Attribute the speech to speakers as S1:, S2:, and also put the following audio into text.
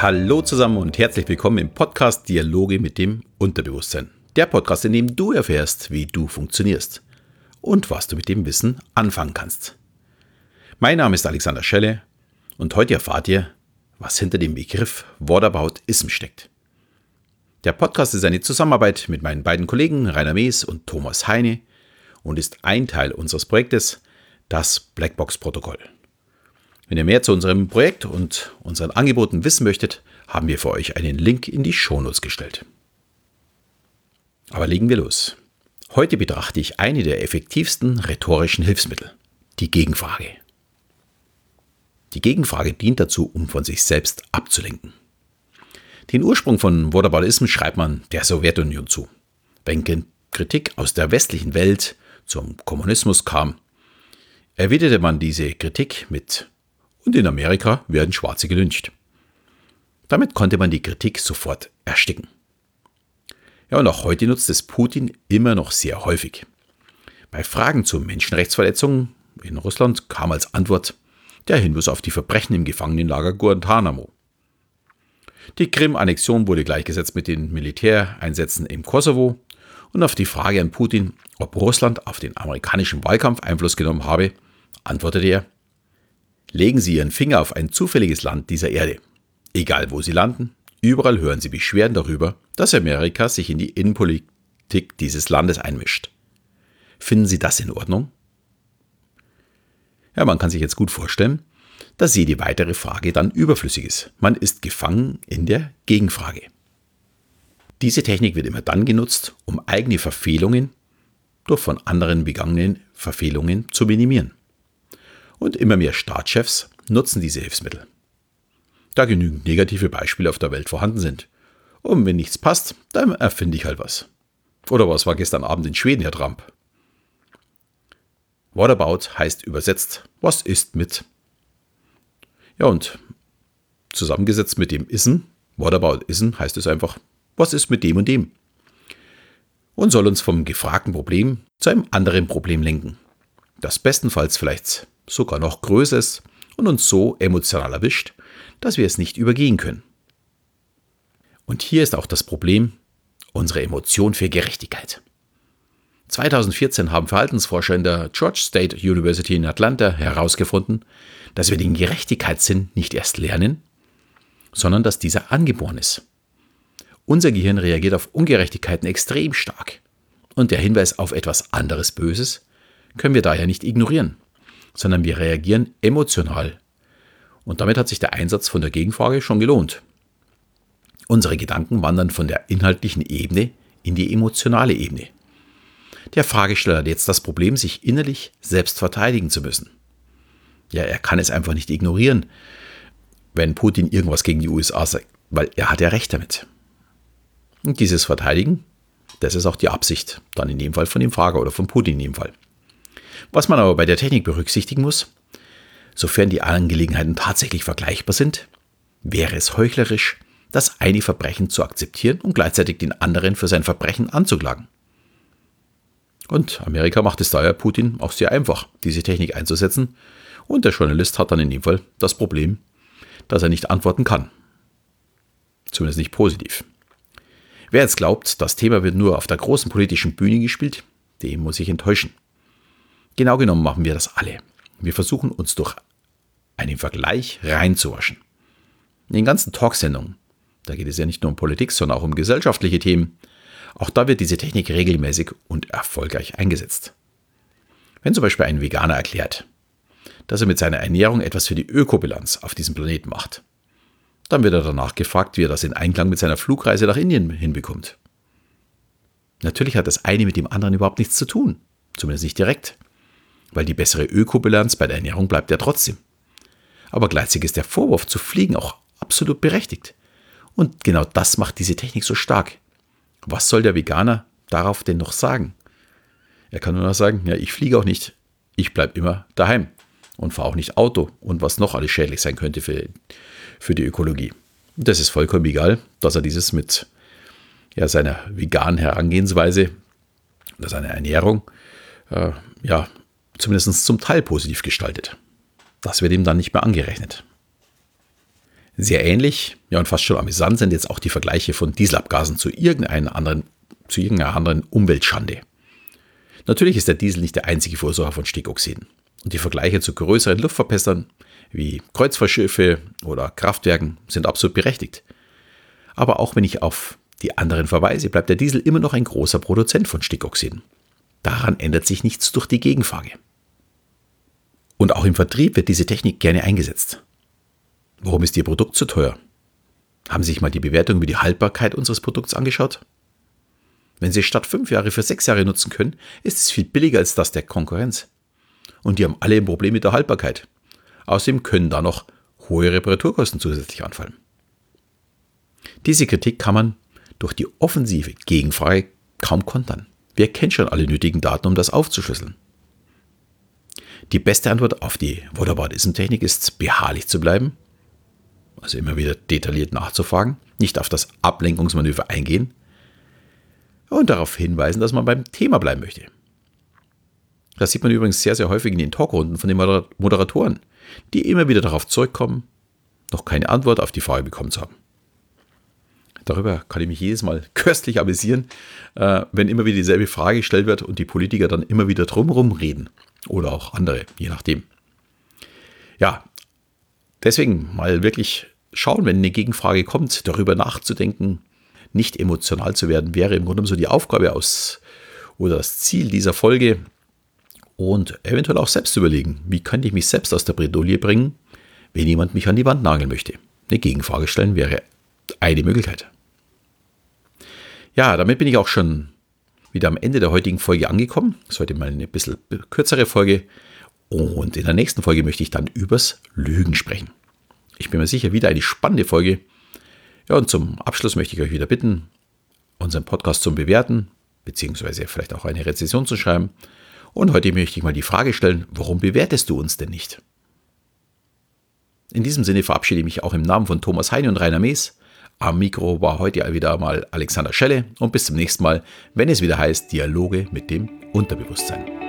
S1: Hallo zusammen und herzlich willkommen im Podcast Dialoge mit dem Unterbewusstsein. Der Podcast, in dem du erfährst, wie du funktionierst und was du mit dem Wissen anfangen kannst. Mein Name ist Alexander Schelle und heute erfahrt ihr, was hinter dem Begriff Whataboutism steckt. Der Podcast ist eine Zusammenarbeit mit meinen beiden Kollegen Rainer Mees und Thomas Heine und ist ein Teil unseres Projektes, das Blackbox-Protokoll. Wenn ihr mehr zu unserem Projekt und unseren Angeboten wissen möchtet, haben wir für euch einen Link in die Shownotes gestellt. Aber legen wir los. Heute betrachte ich eine der effektivsten rhetorischen Hilfsmittel, die Gegenfrage. Die Gegenfrage dient dazu, um von sich selbst abzulenken. Den Ursprung von Whataboutism schreibt man der Sowjetunion zu. Wenn Kritik aus der westlichen Welt zum Kommunismus kam, erwiderte man diese Kritik mit und in Amerika werden Schwarze gelyncht. Damit konnte man die Kritik sofort ersticken. Ja, und auch heute nutzt es Putin immer noch sehr häufig. Bei Fragen zu Menschenrechtsverletzungen in Russland kam als Antwort der Hinweis auf die Verbrechen im Gefangenenlager Guantanamo. Die Krim-Annexion wurde gleichgesetzt mit den Militäreinsätzen im Kosovo und auf die Frage an Putin, ob Russland auf den amerikanischen Wahlkampf Einfluss genommen habe, antwortete er, Legen Sie Ihren Finger auf ein zufälliges Land dieser Erde. Egal wo Sie landen, überall hören Sie Beschwerden darüber, dass Amerika sich in die Innenpolitik dieses Landes einmischt. Finden Sie das in Ordnung? Ja, man kann sich jetzt gut vorstellen, dass jede weitere Frage dann überflüssig ist. Man ist gefangen in der Gegenfrage. Diese Technik wird immer dann genutzt, um eigene Verfehlungen durch von anderen begangenen Verfehlungen zu minimieren und immer mehr Staatschefs nutzen diese Hilfsmittel. Da genügend negative Beispiele auf der Welt vorhanden sind. Und wenn nichts passt, dann erfinde ich halt was. Oder was war gestern Abend in Schweden, Herr Trump? What about heißt übersetzt, was ist mit? Ja, und zusammengesetzt mit dem Ism, what about ism, heißt es einfach, was ist mit dem und dem? Und soll uns vom gefragten Problem zu einem anderen Problem lenken, das bestenfalls vielleicht sogar noch größer ist und uns so emotional erwischt, dass wir es nicht übergehen können. Und hier ist auch das Problem, unsere Emotion für Gerechtigkeit. 2014 haben Verhaltensforscher in der George State University in Atlanta herausgefunden, dass wir den Gerechtigkeitssinn nicht erst lernen, sondern dass dieser angeboren ist. Unser Gehirn reagiert auf Ungerechtigkeiten extrem stark. Und der Hinweis auf etwas anderes Böses können wir daher nicht ignorieren sondern wir reagieren emotional. Und damit hat sich der Einsatz von der Gegenfrage schon gelohnt. Unsere Gedanken wandern von der inhaltlichen Ebene in die emotionale Ebene. Der Fragesteller hat jetzt das Problem, sich innerlich selbst verteidigen zu müssen. Ja, er kann es einfach nicht ignorieren, wenn Putin irgendwas gegen die USA sagt, weil er hat ja recht damit. Und dieses Verteidigen, das ist auch die Absicht, dann in dem Fall von dem Frager oder von Putin in dem Fall. Was man aber bei der Technik berücksichtigen muss, sofern die Angelegenheiten tatsächlich vergleichbar sind, wäre es heuchlerisch, das eine Verbrechen zu akzeptieren und gleichzeitig den anderen für sein Verbrechen anzuklagen. Und Amerika macht es daher Putin auch sehr einfach, diese Technik einzusetzen, und der Journalist hat dann in dem Fall das Problem, dass er nicht antworten kann. Zumindest nicht positiv. Wer jetzt glaubt, das Thema wird nur auf der großen politischen Bühne gespielt, dem muss ich enttäuschen. Genau genommen machen wir das alle. Wir versuchen uns durch einen Vergleich reinzuwaschen. In den ganzen Talksendungen, da geht es ja nicht nur um Politik, sondern auch um gesellschaftliche Themen, auch da wird diese Technik regelmäßig und erfolgreich eingesetzt. Wenn zum Beispiel ein Veganer erklärt, dass er mit seiner Ernährung etwas für die Ökobilanz auf diesem Planeten macht, dann wird er danach gefragt, wie er das in Einklang mit seiner Flugreise nach Indien hinbekommt. Natürlich hat das eine mit dem anderen überhaupt nichts zu tun, zumindest nicht direkt weil die bessere Ökobilanz bei der Ernährung bleibt ja trotzdem. Aber gleichzeitig ist der Vorwurf zu fliegen auch absolut berechtigt. Und genau das macht diese Technik so stark. Was soll der Veganer darauf denn noch sagen? Er kann nur noch sagen, ja, ich fliege auch nicht, ich bleibe immer daheim und fahre auch nicht Auto und was noch alles schädlich sein könnte für, für die Ökologie. Das ist vollkommen egal, dass er dieses mit ja, seiner veganen Herangehensweise oder seiner Ernährung äh, ja, zumindest zum Teil positiv gestaltet. Das wird ihm dann nicht mehr angerechnet. Sehr ähnlich, ja und fast schon amüsant sind jetzt auch die Vergleiche von Dieselabgasen zu irgendeiner anderen, zu irgendeiner anderen Umweltschande. Natürlich ist der Diesel nicht der einzige Verursacher von Stickoxiden. Und die Vergleiche zu größeren Luftverpestern wie Kreuzfahrtschiffe oder Kraftwerken sind absolut berechtigt. Aber auch wenn ich auf die anderen verweise, bleibt der Diesel immer noch ein großer Produzent von Stickoxiden. Daran ändert sich nichts durch die Gegenfrage. Und auch im Vertrieb wird diese Technik gerne eingesetzt. Warum ist Ihr Produkt zu teuer? Haben Sie sich mal die Bewertung über die Haltbarkeit unseres Produkts angeschaut? Wenn Sie statt fünf Jahre für sechs Jahre nutzen können, ist es viel billiger als das der Konkurrenz. Und die haben alle ein Problem mit der Haltbarkeit. Außerdem können da noch hohe Reparaturkosten zusätzlich anfallen. Diese Kritik kann man durch die offensive Gegenfrage kaum kontern. Wer kennt schon alle nötigen Daten, um das aufzuschlüsseln? Die beste Antwort auf die Whataboutism-Technik ist, beharrlich zu bleiben, also immer wieder detailliert nachzufragen, nicht auf das Ablenkungsmanöver eingehen und darauf hinweisen, dass man beim Thema bleiben möchte. Das sieht man übrigens sehr, sehr häufig in den Talkrunden von den Moderatoren, die immer wieder darauf zurückkommen, noch keine Antwort auf die Frage bekommen zu haben. Darüber kann ich mich jedes Mal köstlich amüsieren, äh, wenn immer wieder dieselbe Frage gestellt wird und die Politiker dann immer wieder drumherum reden. Oder auch andere, je nachdem. Ja, deswegen mal wirklich schauen, wenn eine Gegenfrage kommt, darüber nachzudenken, nicht emotional zu werden, wäre im Grunde so die Aufgabe aus oder das Ziel dieser Folge. Und eventuell auch selbst überlegen, wie könnte ich mich selbst aus der Bredouille bringen, wenn jemand mich an die Wand nageln möchte. Eine Gegenfrage stellen wäre eine Möglichkeit. Ja, damit bin ich auch schon wieder am Ende der heutigen Folge angekommen. Das ist heute mal eine bisschen kürzere Folge. Und in der nächsten Folge möchte ich dann übers Lügen sprechen. Ich bin mir sicher, wieder eine spannende Folge. Ja, und zum Abschluss möchte ich euch wieder bitten, unseren Podcast zum Bewerten, beziehungsweise vielleicht auch eine Rezension zu schreiben. Und heute möchte ich mal die Frage stellen, warum bewertest du uns denn nicht? In diesem Sinne verabschiede ich mich auch im Namen von Thomas Heine und Rainer Mees. Am Mikro war heute wieder mal Alexander Schelle und bis zum nächsten Mal, wenn es wieder heißt Dialoge mit dem Unterbewusstsein.